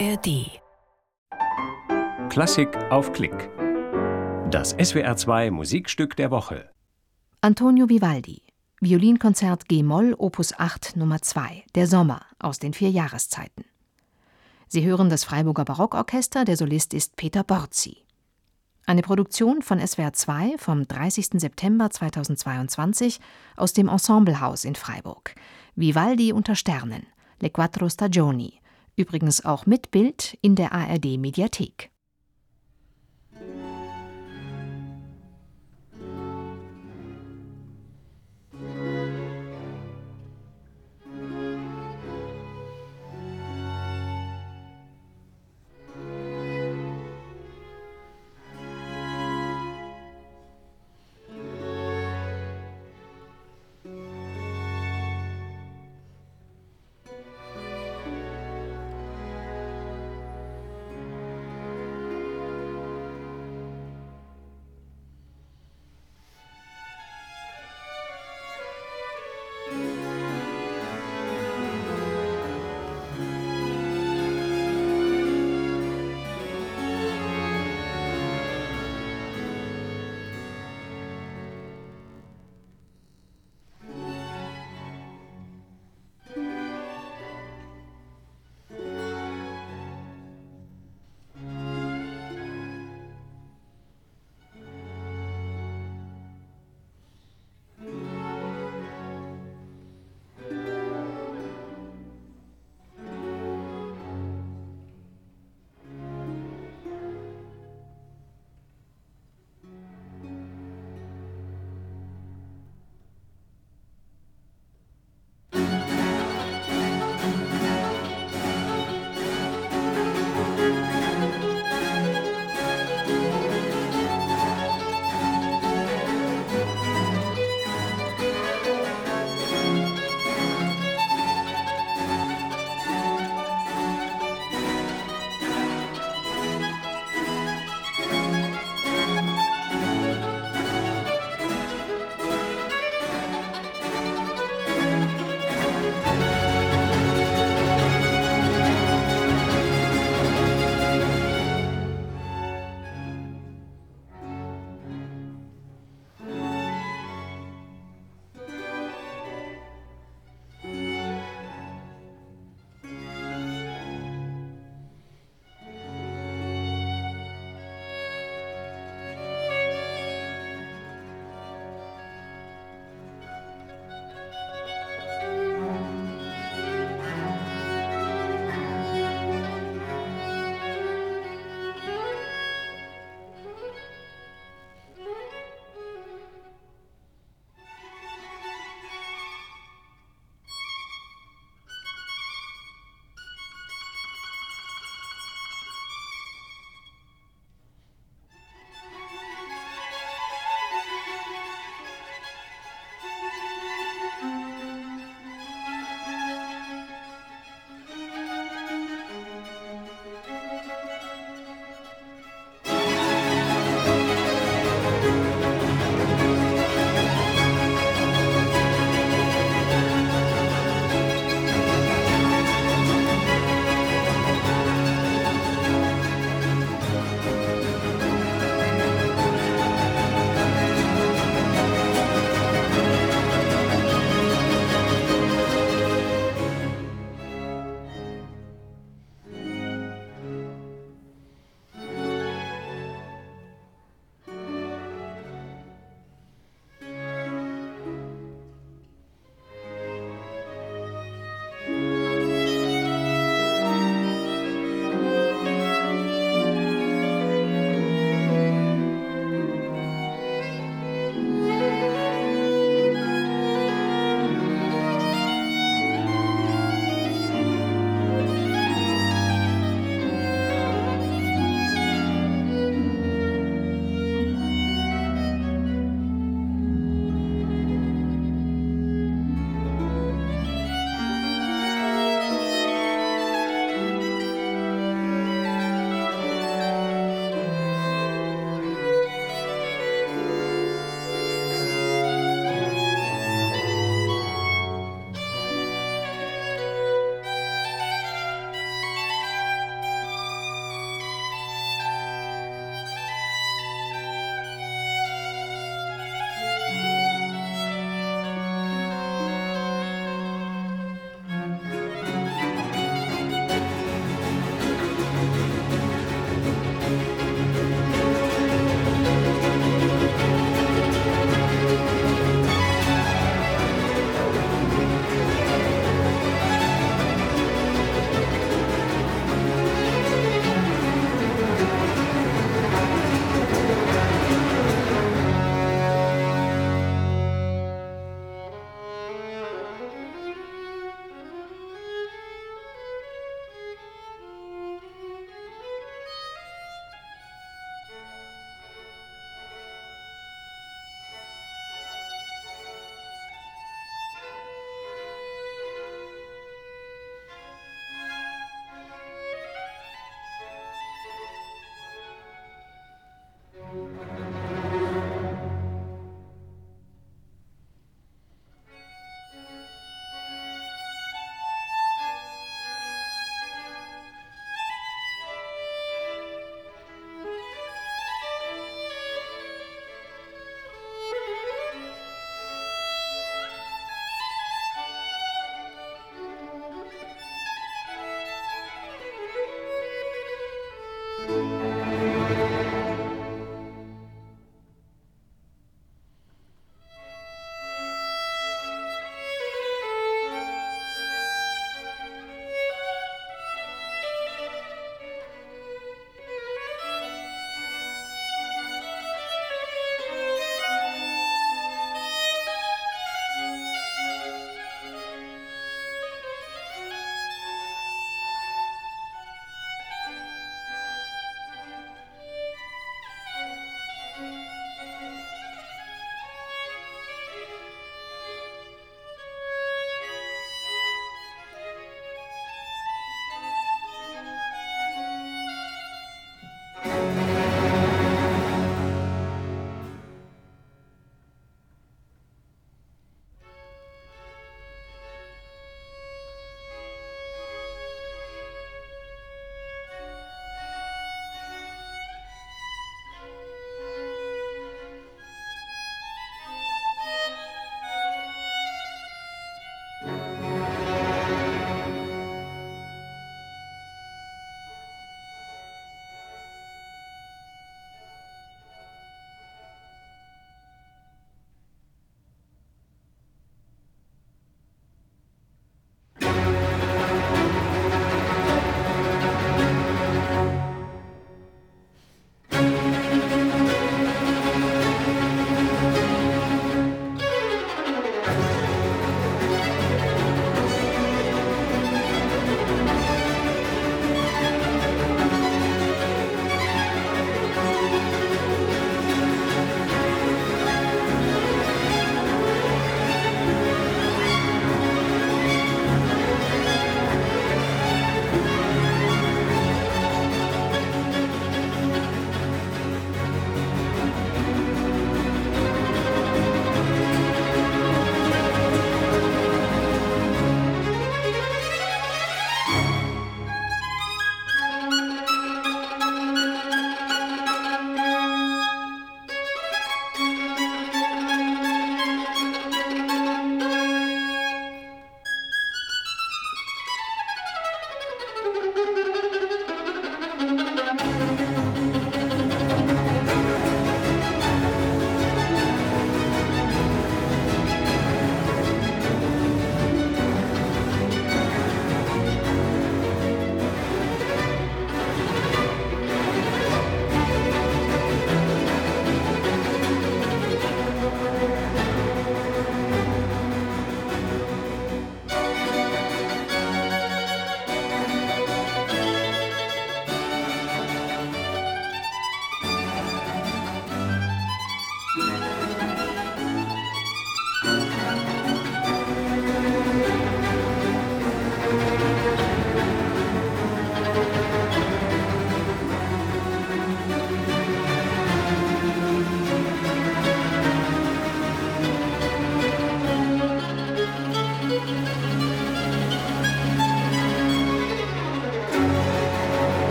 ARD. Klassik auf Klick. Das SWR2 Musikstück der Woche. Antonio Vivaldi. Violinkonzert G-Moll Opus 8 Nummer 2. Der Sommer aus den vier Jahreszeiten. Sie hören das Freiburger Barockorchester, der Solist ist Peter Borzi. Eine Produktion von SWR 2 vom 30. September 2022 aus dem Ensemblehaus in Freiburg. Vivaldi unter Sternen. Le Quattro Stagioni. Übrigens auch mit Bild in der ARD Mediathek.